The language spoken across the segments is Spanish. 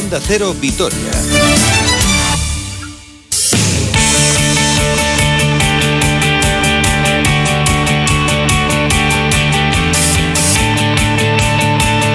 Onda Cero Vitoria.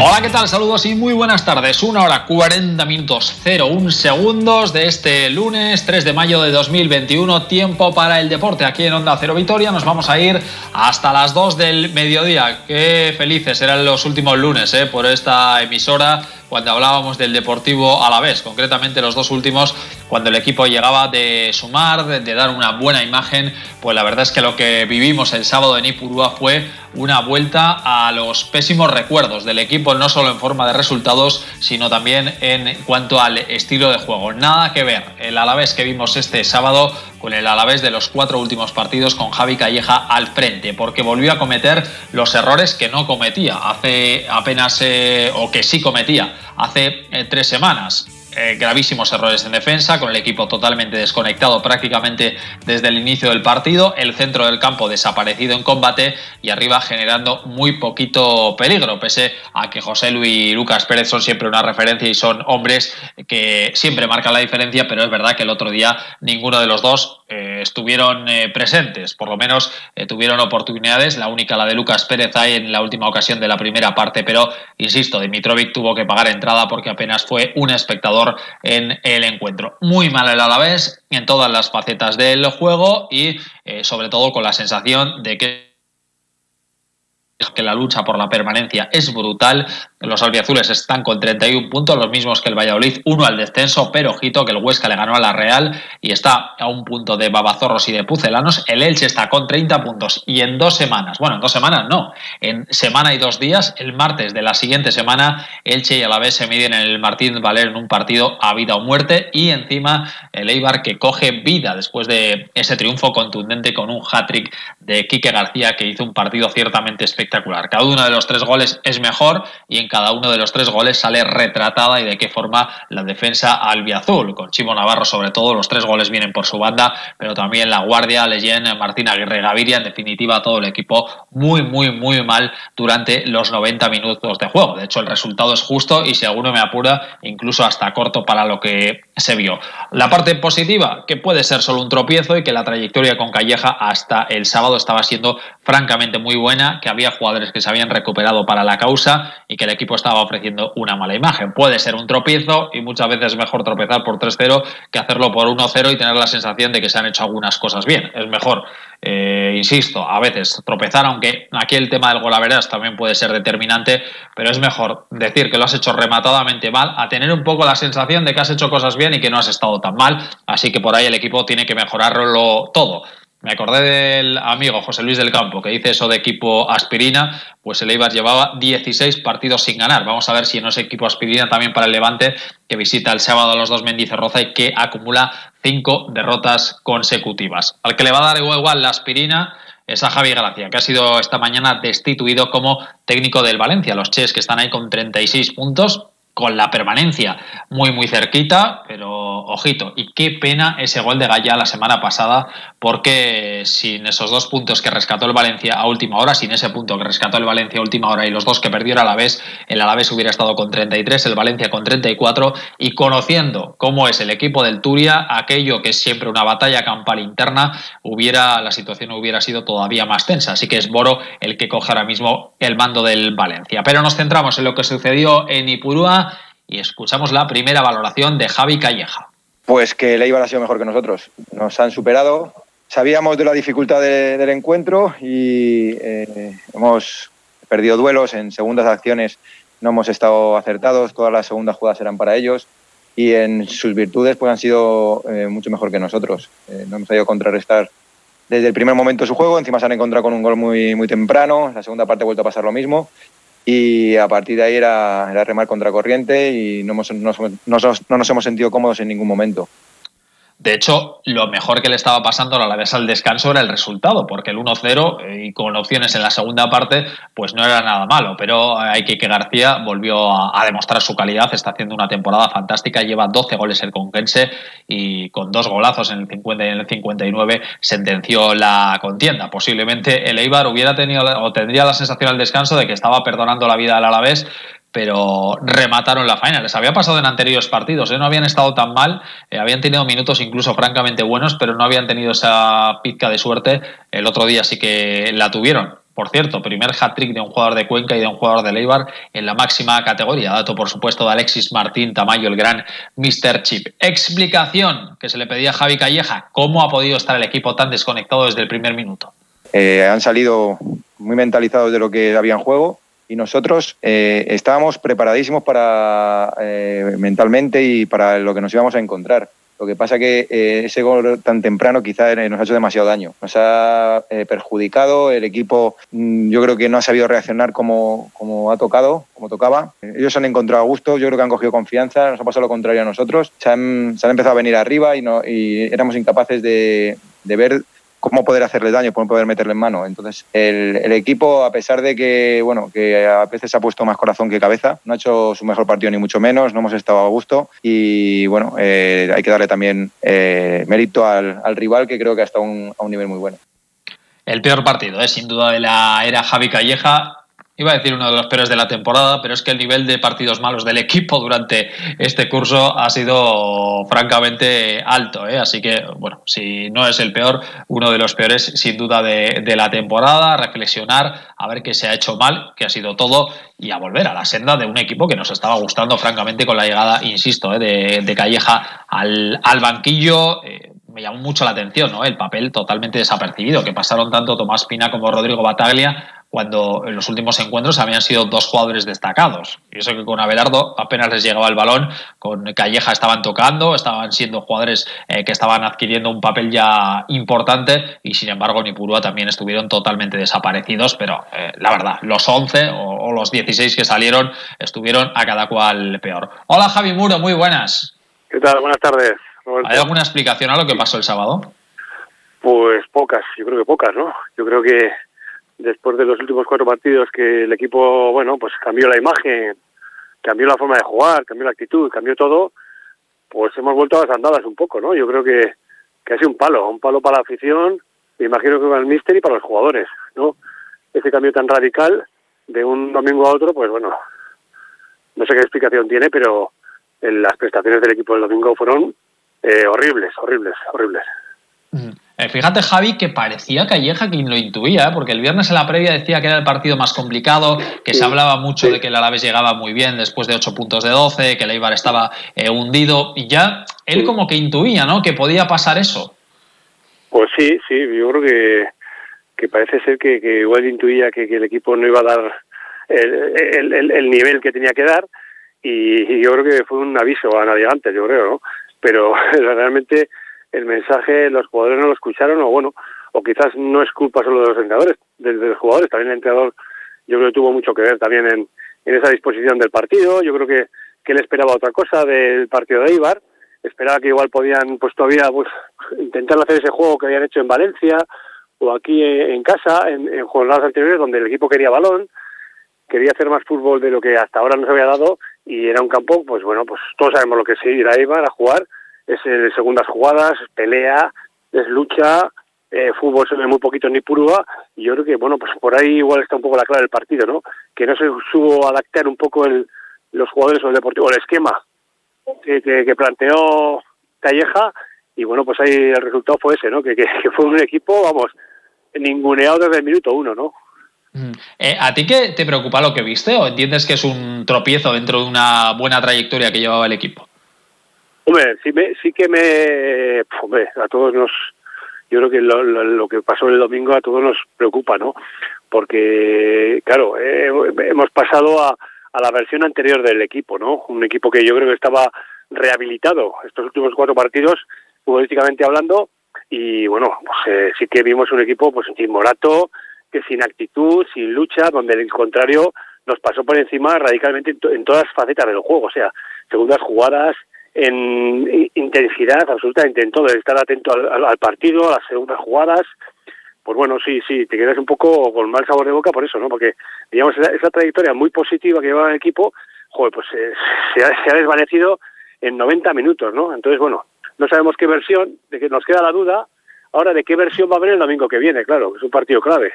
Hola, ¿qué tal? Saludos y muy buenas tardes. Una hora 40 minutos 01 segundos de este lunes 3 de mayo de 2021. Tiempo para el deporte aquí en Onda Cero Vitoria. Nos vamos a ir hasta las 2 del mediodía. Qué felices eran los últimos lunes ¿eh? por esta emisora cuando hablábamos del Deportivo a la vez, concretamente los dos últimos, cuando el equipo llegaba de sumar, de, dar una buena imagen, pues la verdad es que lo que vivimos el sábado en Ipurúa fue una vuelta a los pésimos recuerdos del equipo, no solo en forma de resultados, sino también en cuanto al estilo de juego. Nada que ver el Alavés que vimos este sábado con el Alavés de los cuatro últimos partidos con Javi Calleja al frente, porque volvió a cometer los errores que no cometía hace apenas, eh, o que sí cometía hace eh, tres semanas. Eh, gravísimos errores en defensa, con el equipo totalmente desconectado prácticamente desde el inicio del partido, el centro del campo desaparecido en combate y arriba generando muy poquito peligro, pese a que José Luis y Lucas Pérez son siempre una referencia y son hombres que siempre marcan la diferencia, pero es verdad que el otro día ninguno de los dos eh, estuvieron eh, presentes, por lo menos tuvieron oportunidades, la única la de Lucas Pérez ahí en la última ocasión de la primera parte, pero insisto, Dimitrovic tuvo que pagar entrada porque apenas fue un espectador en el encuentro. Muy mal el Alavés en todas las facetas del juego y sobre todo con la sensación de que que la lucha por la permanencia es brutal. Los albiazules están con 31 puntos, los mismos que el Valladolid, uno al descenso, pero ojito que el Huesca le ganó a la Real y está a un punto de Babazorros y de Pucelanos. El Elche está con 30 puntos y en dos semanas, bueno, en dos semanas no, en semana y dos días, el martes de la siguiente semana, Elche y Alavés se miden en el Martín Valer en un partido a vida o muerte y encima el Eibar que coge vida después de ese triunfo contundente con un hat-trick de Quique García que hizo un partido ciertamente espectacular espectacular. Cada uno de los tres goles es mejor y en cada uno de los tres goles sale retratada y de qué forma la defensa albiazul. Con Chimo Navarro, sobre todo, los tres goles vienen por su banda, pero también la Guardia, Leyen, Martín Aguirre Gaviria, en definitiva, todo el equipo muy, muy, muy mal durante los 90 minutos de juego. De hecho, el resultado es justo y si alguno me apura, incluso hasta corto para lo que se vio. La parte positiva, que puede ser solo un tropiezo y que la trayectoria con Calleja hasta el sábado estaba siendo francamente muy buena, que había jugadores que se habían recuperado para la causa y que el equipo estaba ofreciendo una mala imagen. Puede ser un tropiezo y muchas veces es mejor tropezar por 3-0 que hacerlo por 1-0 y tener la sensación de que se han hecho algunas cosas bien. Es mejor, eh, insisto, a veces tropezar, aunque aquí el tema del golaveras también puede ser determinante, pero es mejor decir que lo has hecho rematadamente mal a tener un poco la sensación de que has hecho cosas bien y que no has estado tan mal. Así que por ahí el equipo tiene que mejorarlo todo. Me acordé del amigo José Luis del Campo que dice eso de equipo aspirina, pues el Eibar llevaba 16 partidos sin ganar. Vamos a ver si no es equipo aspirina también para el Levante, que visita el sábado a los dos Mendizorroza y que acumula cinco derrotas consecutivas. Al que le va a dar igual, igual la aspirina es a Javi Gracia, que ha sido esta mañana destituido como técnico del Valencia. Los Ches que están ahí con 36 puntos, con la permanencia muy muy cerquita, pero ojito, y qué pena ese gol de Gaya la semana pasada, porque sin esos dos puntos que rescató el Valencia a última hora, sin ese punto que rescató el Valencia a última hora y los dos que perdió el Alavés, el Alavés hubiera estado con 33, el Valencia con 34, y conociendo cómo es el equipo del Turia, aquello que es siempre una batalla campal interna, hubiera la situación hubiera sido todavía más tensa, así que es Boro el que coge ahora mismo el mando del Valencia. Pero nos centramos en lo que sucedió en Ipurúa y escuchamos la primera valoración de Javi Calleja. Pues que el Eibar ha sido mejor que nosotros. Nos han superado. Sabíamos de la dificultad del encuentro y eh, hemos perdido duelos en segundas acciones. No hemos estado acertados. Todas las segundas jugadas eran para ellos y en sus virtudes pues han sido eh, mucho mejor que nosotros. Eh, no hemos sabido contrarrestar desde el primer momento su juego. Encima se han encontrado con un gol muy, muy temprano. La segunda parte ha vuelto a pasar lo mismo y a partir de ahí era, era remar contra corriente y no, hemos, no, no nos hemos sentido cómodos en ningún momento. De hecho, lo mejor que le estaba pasando a la vez al descanso era el resultado, porque el 1-0 eh, y con opciones en la segunda parte, pues no era nada malo. Pero hay que que García volvió a, demostrar su calidad, está haciendo una temporada fantástica, lleva 12 goles el Conquense y con dos golazos en el 50 y en el 59 sentenció la contienda. Posiblemente el Eibar hubiera tenido o tendría la sensación al descanso de que estaba perdonando la vida al Alavés pero remataron la faena. Les había pasado en anteriores partidos, ¿eh? no habían estado tan mal, eh, habían tenido minutos incluso francamente buenos, pero no habían tenido esa pizca de suerte. El otro día sí que la tuvieron. Por cierto, primer hat-trick de un jugador de Cuenca y de un jugador de Leibar en la máxima categoría. Dato, por supuesto, de Alexis Martín Tamayo, el gran Mr. Chip. Explicación que se le pedía a Javi Calleja. ¿Cómo ha podido estar el equipo tan desconectado desde el primer minuto? Eh, han salido muy mentalizados de lo que había en juego y nosotros eh, estábamos preparadísimos para eh, mentalmente y para lo que nos íbamos a encontrar. Lo que pasa que eh, ese gol tan temprano quizá nos ha hecho demasiado daño. Nos ha perjudicado, el equipo mm, yo creo que no ha sabido reaccionar como, como ha tocado, como tocaba. Ellos han encontrado gusto, yo creo que han cogido confianza, nos ha pasado lo contrario a nosotros. Se han, se han empezado a venir arriba y, no, y éramos incapaces de, de ver cómo poder hacerle daño, cómo poder meterle en mano. Entonces, el, equipo, a pesar de que, bueno, que a veces ha puesto más corazón que cabeza, no ha hecho su mejor partido ni mucho menos, no hemos estado a gusto y, bueno, eh, hay que darle también eh, mérito al, rival que creo que ha estado a un nivel muy bueno. El peor partido, ¿eh? sin duda de la era Javi Calleja, Iba a decir uno de los peores de la temporada, pero es que el nivel de partidos malos del equipo durante este curso ha sido francamente alto. ¿eh? Así que, bueno, si no es el peor, uno de los peores sin duda de, la temporada. Reflexionar, a ver qué se ha hecho mal, qué ha sido todo y a volver a la senda de un equipo que nos estaba gustando francamente con la llegada, insisto, ¿eh? de, Calleja al, banquillo. Eh, me llamó mucho la atención, ¿no? El papel totalmente desapercibido, que pasaron tanto Tomás Pina como Rodrigo Bataglia cuando en los últimos encuentros habían sido dos jugadores destacados. Y eso que con Abelardo apenas les llegaba el balón, con Calleja estaban tocando, estaban siendo jugadores eh, que estaban adquiriendo un papel ya importante y sin embargo ni Purúa también estuvieron totalmente desaparecidos, pero eh, la verdad, los 11 o, los 16 que salieron estuvieron a cada cual peor. Hola Javi Muro, muy buenas. ¿Qué tal? Buenas tardes. ¿Hay alguna explicación a lo que pasó el sábado? Pues pocas, yo creo que pocas, ¿no? Yo creo que después de los últimos cuatro partidos que el equipo, bueno, pues cambió la imagen, cambió la forma de jugar, cambió la actitud, cambió todo, pues hemos vuelto a las andadas un poco, ¿no? Yo creo que, que ha sido un palo, un palo para la afición, me imagino que para el míster y para los jugadores, ¿no? Ese cambio tan radical de un domingo a otro, pues bueno, no sé qué explicación tiene, pero las prestaciones del equipo del domingo fueron eh, horribles, horribles, horribles. Eh, fíjate, Javi, que parecía Calleja quien lo intuía, ¿eh? porque el viernes en la previa decía que era el partido más complicado, que se hablaba mucho de que el Alavés llegaba muy bien después de 8 puntos de 12, que el Eibar estaba eh, hundido, y ya él como que intuía, ¿no?, que podía pasar eso. Pues sí, sí, yo creo que, que parece ser que, igual intuía que, el equipo no iba a dar el, nivel que tenía que dar, y, yo creo que fue un aviso a nadie antes, yo creo, ¿no? Pero realmente el mensaje los jugadores no lo escucharon o bueno, o quizás no es culpa solo de los entrenadores, de, los jugadores, también el entrenador yo creo que tuvo mucho que ver también en, en esa disposición del partido, yo creo que, que él esperaba otra cosa del partido de Ibar, esperaba que igual podían pues todavía pues intentar hacer ese juego que habían hecho en Valencia o aquí en, casa, en jornadas anteriores donde el equipo quería balón, quería hacer más fútbol de lo que hasta ahora nos había dado y era un campo, pues bueno, pues todos sabemos lo que es ir a Ibar a jugar es de segundas jugadas, pelea, es lucha, eh, fútbol se ve muy poquito ni purúa, y yo creo que, bueno, pues por ahí igual está un poco la clave del partido, ¿no? Que no se supo adaptar un poco el, los jugadores o el deportivo, el esquema que, que, planteó Calleja, y bueno, pues ahí el resultado fue ese, ¿no? Que, que, fue un equipo, vamos, ninguneado desde el minuto uno, ¿no? Eh, ¿A ti qué te preocupa lo que viste o entiendes que es un tropiezo dentro de una buena trayectoria que llevaba el equipo? Hombre, sí, me, sí que me... Hombre, a todos nos... Yo creo que lo, que pasó el domingo a todos nos preocupa, ¿no? Porque, claro, eh, hemos pasado a, a la versión anterior del equipo, ¿no? Un equipo que yo creo que estaba rehabilitado estos últimos cuatro partidos, futbolísticamente hablando, y bueno, pues eh, sí que vimos un equipo pues sin morato, que sin actitud, sin lucha, donde el contrario nos pasó por encima radicalmente en, en todas facetas del juego, o sea, segundas jugadas, en intensidad absolutamente en todo, estar atento al, partido, a las segundas jugadas. Pues bueno, sí, sí, te quedas un poco con mal sabor de boca por eso, ¿no? Porque, digamos, esa, trayectoria muy positiva que llevaba el equipo, joder, pues eh, se, ha, se, ha, desvanecido en 90 minutos, ¿no? Entonces, bueno, no sabemos qué versión, de que nos queda la duda ahora de qué versión va a haber el domingo que viene, claro, es un partido clave.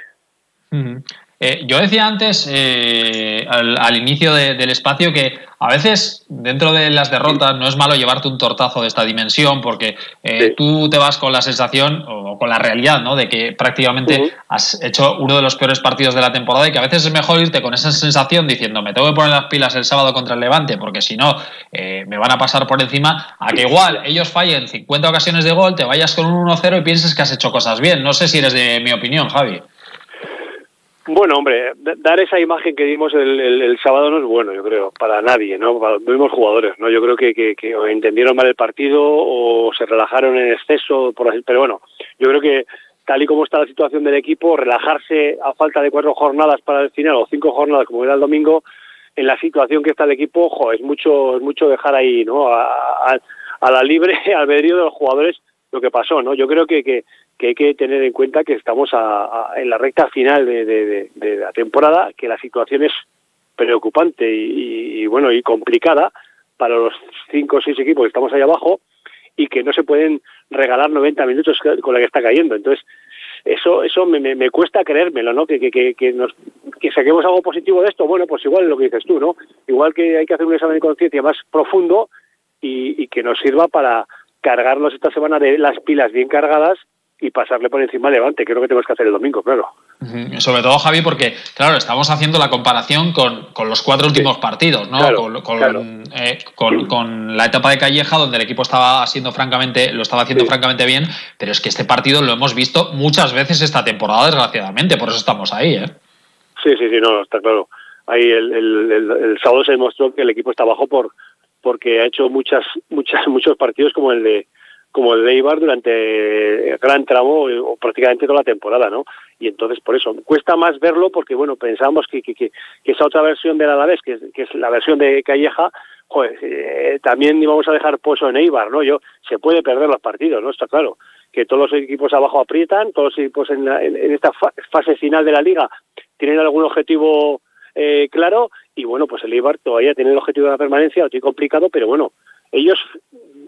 Eh, yo decía antes, eh, al, inicio del espacio, que a veces dentro de las derrotas no es malo llevarte un tortazo de esta dimensión porque eh, tú te vas con la sensación o con la realidad ¿no? de que prácticamente has hecho uno de los peores partidos de la temporada y que a veces es mejor irte con esa sensación diciendo me tengo que poner las pilas el sábado contra el Levante porque si no me van a pasar por encima a que igual ellos fallen 50 ocasiones de gol, te vayas con un 1-0 y pienses que has hecho cosas bien. No sé si eres de mi opinión, Javi. Bueno, hombre, dar esa imagen que dimos el, sábado no es bueno, yo creo, para nadie, ¿no? Para los mismos jugadores, ¿no? Yo creo que, que, entendieron mal el partido o se relajaron en exceso, por así, pero bueno, yo creo que tal y como está la situación del equipo, relajarse a falta de cuatro jornadas para el final o cinco jornadas como era el domingo, en la situación que está el equipo, ojo, es mucho, es mucho dejar ahí, ¿no? A la libre albedrío de los jugadores lo que pasó, ¿no? Yo creo que, que, hay que tener en cuenta que estamos a, en la recta final de, de, la temporada, que la situación es preocupante y, bueno y complicada para los cinco o seis equipos que estamos ahí abajo y que no se pueden regalar 90 minutos con la que está cayendo. Entonces, eso eso me, me, cuesta creérmelo, ¿no? Que, que, que, nos, que saquemos algo positivo de esto. Bueno, pues igual lo que dices tú, ¿no? Igual que hay que hacer un examen de conciencia más profundo y que nos sirva para cargarnos esta semana de las pilas bien cargadas y pasarle por encima al Levante, que es lo que tenemos que hacer el domingo, claro. Sobre todo, Javi, porque, claro, estamos haciendo la comparación con, con los cuatro últimos partidos, ¿no? Eh, con, con, la etapa de Calleja, donde el equipo estaba haciendo francamente, lo estaba haciendo francamente bien, pero es que este partido lo hemos visto muchas veces esta temporada, desgraciadamente, por eso estamos ahí, ¿eh? Sí, sí, sí, no, está claro. Ahí el, el, el, sábado se demostró que el equipo está bajo por porque ha hecho muchas, muchas, muchos partidos como el de como el de Eibar durante el gran tramo o prácticamente toda la temporada, ¿no? Y entonces por eso cuesta más verlo porque bueno pensamos que, que, que, esa otra versión del Alavés que que es la versión de Calleja, joder, eh, también íbamos a dejar pozo en Eibar, ¿no? Yo se puede perder los partidos, ¿no? Está claro que todos los equipos abajo aprietan, todos los equipos en, en, esta fase final de la liga tienen algún objetivo eh, claro y bueno pues el Eibar todavía tiene el objetivo de la permanencia, lo tiene complicado, pero bueno ellos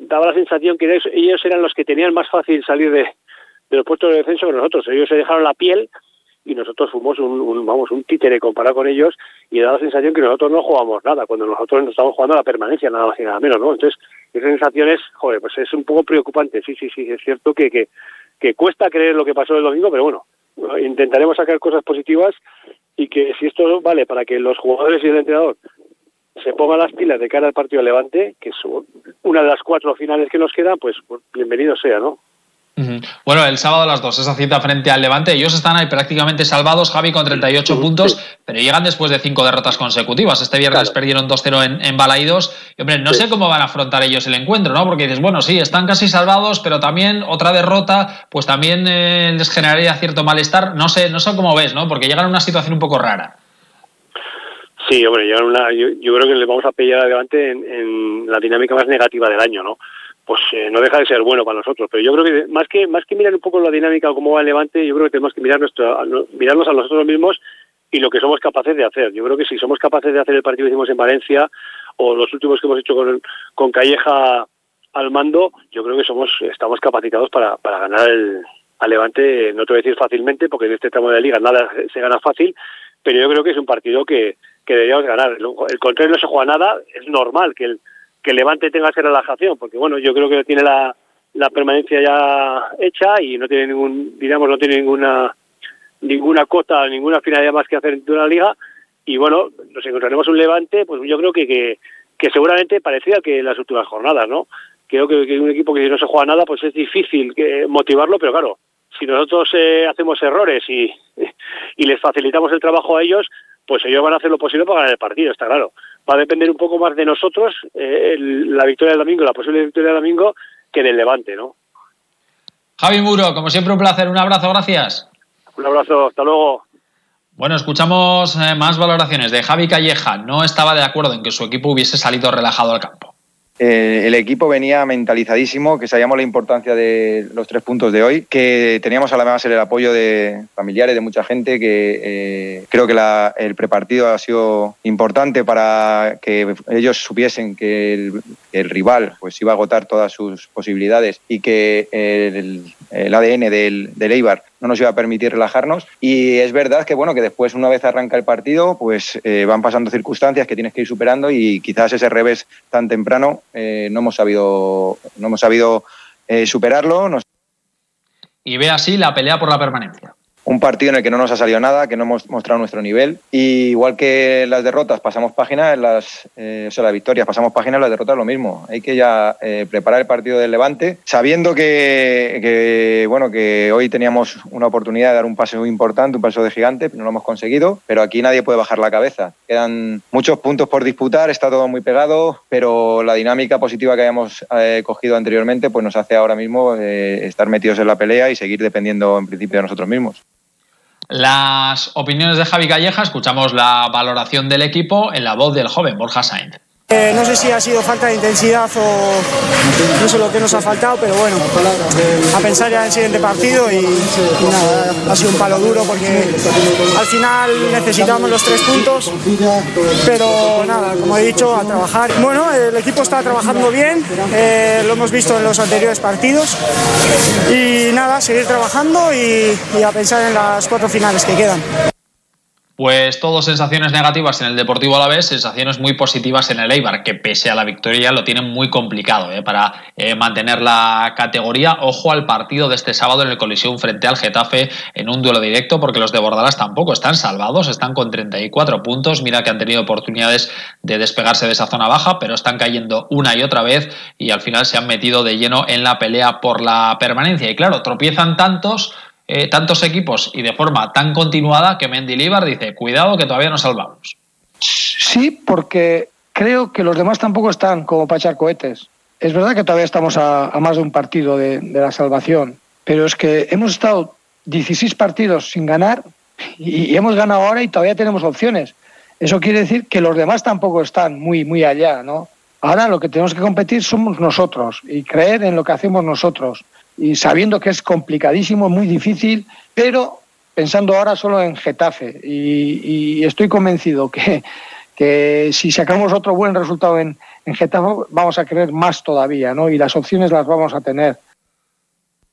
daba la sensación que ellos eran los que tenían más fácil salir de, los puestos de descenso que nosotros. Ellos se dejaron la piel y nosotros fuimos un, vamos un títere comparado con ellos y da la sensación que nosotros no jugamos nada cuando nosotros no estamos jugando a la permanencia nada más y nada menos no entonces esa sensación es joder pues es un poco preocupante sí sí sí es cierto que que, que cuesta creer lo que pasó el domingo pero bueno intentaremos sacar cosas positivas y que si esto vale para que los jugadores y el entrenador se pongan las pilas de cara al partido Levante, que es una de las cuatro finales que nos quedan, pues, pues bienvenido sea, ¿no? Bueno, el sábado a las dos, esa cita frente al Levante. Ellos están ahí prácticamente salvados, Javi, con 38 puntos, pero llegan después de cinco derrotas consecutivas. Este viernes perdieron 2-0 en, en Balaídos. Y, hombre, no sé cómo van a afrontar ellos el encuentro, ¿no? Porque dices, bueno, sí, están casi salvados, pero también otra derrota, pues también eh, les generaría cierto malestar. No sé, no sé cómo ves, ¿no? Porque llegan a una situación un poco rara. Sí, hombre, yo, yo, creo que le vamos a pillar adelante en, en, la dinámica más negativa del año, ¿no? Pues eh, no deja de ser bueno para nosotros, pero yo creo que más que más que mirar un poco la dinámica o cómo va el Levante, yo creo que tenemos que mirar nuestro, mirarnos a nosotros mismos y lo que somos capaces de hacer. Yo creo que si somos capaces de hacer el partido que hicimos en Valencia o los últimos que hemos hecho con, con Calleja al mando, yo creo que somos estamos capacitados para, para ganar el, al Levante, no te voy a decir fácilmente, porque en este tramo de la liga nada se gana fácil, pero yo creo que es un partido que, que deberíamos ganar. El contrario no se juega nada, es normal que el, que Levante tenga esa relajación, porque bueno, yo creo que tiene la, la permanencia ya hecha y no tiene ningún, digamos, no tiene ninguna ninguna cota, ninguna finalidad más que hacer en la liga y bueno, nos encontraremos un Levante, pues yo creo que, que, que seguramente parecía que las últimas jornadas, ¿no? Creo que, un equipo que no se juega nada, pues es difícil que motivarlo, pero claro, si nosotros eh, hacemos errores y, y les facilitamos el trabajo a ellos, pues ellos van a hacer lo posible para ganar el partido, está claro. Va a depender un poco más de nosotros eh, la victoria del domingo, la posible victoria del domingo, que del Levante, ¿no? Javi Muro, como siempre un placer, un abrazo, gracias. Un abrazo, hasta luego. Bueno, escuchamos eh, más valoraciones de Javi Calleja. No estaba de acuerdo en que su equipo hubiese salido relajado al campo. Eh, el equipo venía mentalizadísimo, que sabíamos la importancia de los tres puntos de hoy, que teníamos además el apoyo de familiares, de mucha gente, que eh, creo que el prepartido ha sido importante para que ellos supiesen que el, rival pues iba a agotar todas sus posibilidades y que el, ADN del, del Eibar no nos iba a permitir relajarnos. Y es verdad que, bueno, que después, una vez arranca el partido, pues eh, van pasando circunstancias que tienes que ir superando y quizás ese revés tan temprano eh, no hemos sabido, no hemos sabido eh, superarlo. Y ve así la pelea por la permanencia un partido en el que no nos ha salido nada, que no hemos mostrado nuestro nivel. Y igual que las derrotas pasamos página, en las, eh, o sea, las victorias pasamos página, en las derrotas lo mismo. Hay que ya eh, preparar el partido del Levante, sabiendo que, bueno, que hoy teníamos una oportunidad de dar un paso importante, un paso de gigante, no lo hemos conseguido, pero aquí nadie puede bajar la cabeza. Quedan muchos puntos por disputar, está todo muy pegado, pero la dinámica positiva que habíamos eh, cogido anteriormente pues nos hace ahora mismo estar metidos en la pelea y seguir dependiendo en principio de nosotros mismos las opiniones de Javi Calleja, escuchamos la valoración del equipo en la voz del joven Borja Sainz. Eh, no sé si ha sido falta de intensidad o no sé lo que nos ha faltado, pero bueno, a pensar ya en el siguiente partido y, nada, ha sido un palo duro porque al final necesitamos los tres puntos, pero nada, como he dicho, a trabajar. Bueno, el equipo está trabajando bien, eh, lo hemos visto en los anteriores partidos y nada, seguir trabajando y a pensar en las cuatro finales que quedan. Pues todo sensaciones negativas en el Deportivo Alavés, sensaciones muy positivas en el Eibar, que pese a la victoria lo tienen muy complicado ¿eh? para eh, mantener la categoría. Ojo al partido de este sábado en el colisión frente al Getafe en un duelo directo, porque los de Bordalas tampoco están salvados, están con 34 puntos. Mira que han tenido oportunidades de despegarse de esa zona baja, pero están cayendo una y otra vez y al final se han metido de lleno en la pelea por la permanencia. Y claro, tropiezan tantos eh, tantos equipos y de forma tan continuada que Mendilibar dice, cuidado que todavía no salvamos. Sí, porque creo que los demás tampoco están como para echar cohetes. Es verdad que todavía estamos a, más de un partido de, la salvación, pero es que hemos estado 16 partidos sin ganar y, hemos ganado ahora y todavía tenemos opciones. Eso quiere decir que los demás tampoco están muy, muy allá, ¿no? Ahora lo que tenemos que competir somos nosotros y creer en lo que hacemos nosotros y sabiendo que es complicadísimo, muy difícil, pero pensando ahora solo en Getafe y, estoy convencido que, que, si sacamos otro buen resultado en, en Getafe vamos a querer más todavía, ¿no? Y las opciones las vamos a tener.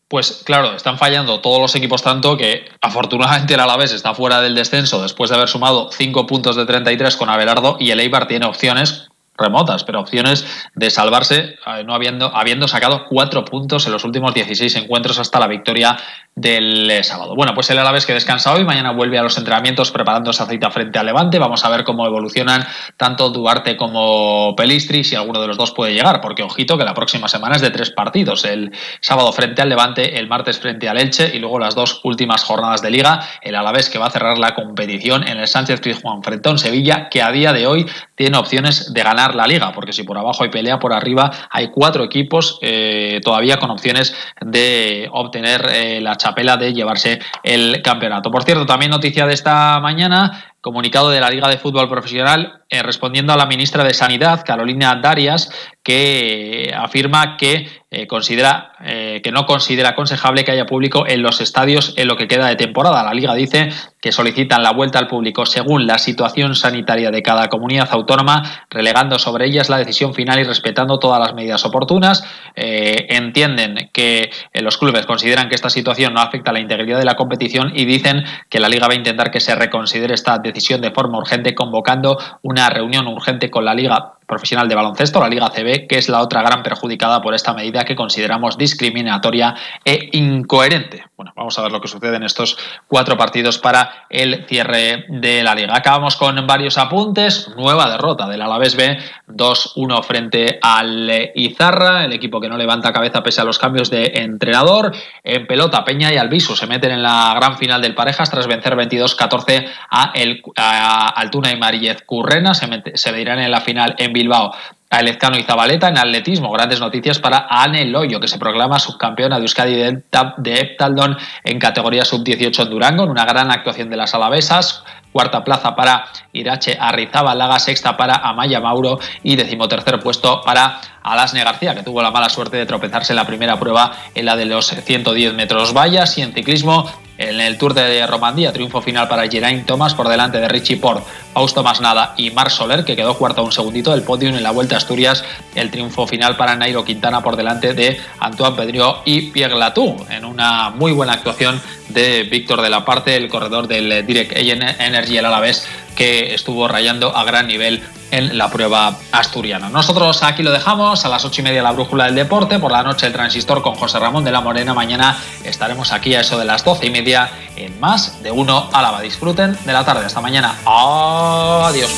Pues claro, están fallando todos los equipos tanto que afortunadamente el Alavés está fuera del descenso después de haber sumado 5 puntos de 33 con Abelardo y el Eibar tiene opciones remotas, pero opciones de salvarse, eh, no habiendo, habiendo sacado cuatro puntos en los últimos 16 encuentros hasta la victoria del eh, sábado. Bueno, pues el Alavés que descansa hoy, mañana vuelve a los entrenamientos preparando esa cita frente a Levante. Vamos a ver cómo evolucionan tanto Duarte como Pelistri, si alguno de los dos puede llegar, porque ojito que la próxima semana es de tres partidos. El sábado frente al Levante, el martes frente al Elche y luego las dos últimas jornadas de liga. El Alavés que va a cerrar la competición en el Sánchez Pizjuán frente a Sevilla que a día de hoy tiene opciones de ganar la liga, porque si por abajo hay pelea, por arriba hay cuatro equipos eh, todavía con opciones de obtener eh, la chapela de llevarse el campeonato. Por cierto, también noticia de esta mañana, comunicado de la Liga de Fútbol Profesional eh, respondiendo a la ministra de Sanidad, Carolina Darias, que afirma que eh, considera eh, que no considera aconsejable que haya público en los estadios en lo que queda de temporada. La Liga dice que solicitan la vuelta al público según la situación sanitaria de cada comunidad autónoma, relegando sobre ellas la decisión final y respetando todas las medidas oportunas. entienden que los clubes consideran que esta situación no afecta a la integridad de la competición y dicen que la Liga va a intentar que se reconsidere esta decisión de forma urgente, convocando una reunión urgente con la Liga Profesional de Baloncesto, la Liga CB, que es la otra gran perjudicada por esta medida que consideramos discriminatoria e incoherente. Bueno, vamos a ver lo que sucede en estos cuatro partidos para el cierre de la liga. Acabamos con varios apuntes. Nueva derrota del Alavés B, 2-1 frente al Izarra, el equipo que no levanta cabeza pese a los cambios de entrenador. En pelota, Peña y Albisu se meten en la gran final del Parejas tras vencer 22-14 a, el, Altuna y Marillez Currena. Se, se en la final en Bilbao a Elezcano y Zabaleta en atletismo. Grandes noticias para Anne Loyo, que se proclama subcampeona de Euskadi de Eptaldon en categoría sub-18 en Durango, en una gran actuación de las alavesas. Cuarta plaza para Irache Laga sexta para Amaya Mauro y decimotercer puesto para Alasne García, que tuvo la mala suerte de tropezarse en la primera prueba en la de los 110 metros vallas y en ciclismo en el Tour de Romandía, triunfo final para Geraint Thomas por delante de Richie Port, Fausto Masnada y Mar Soler, que quedó cuarto a un segundito del podio en la Vuelta a Asturias. El triunfo final para Nairo Quintana por delante de Antoine Pedrió y Pierre Latour, en una muy buena actuación de Víctor de la Parte, el corredor del Direct Energy el Alavés, que estuvo rayando a gran nivel en la prueba asturiana. Nosotros aquí lo dejamos, a las ocho y media la brújula del deporte, por la noche el transistor con José Ramón de la Morena, mañana estaremos aquí a eso de las doce y media en más de uno Álava. Disfruten de la tarde, hasta mañana. Adiós.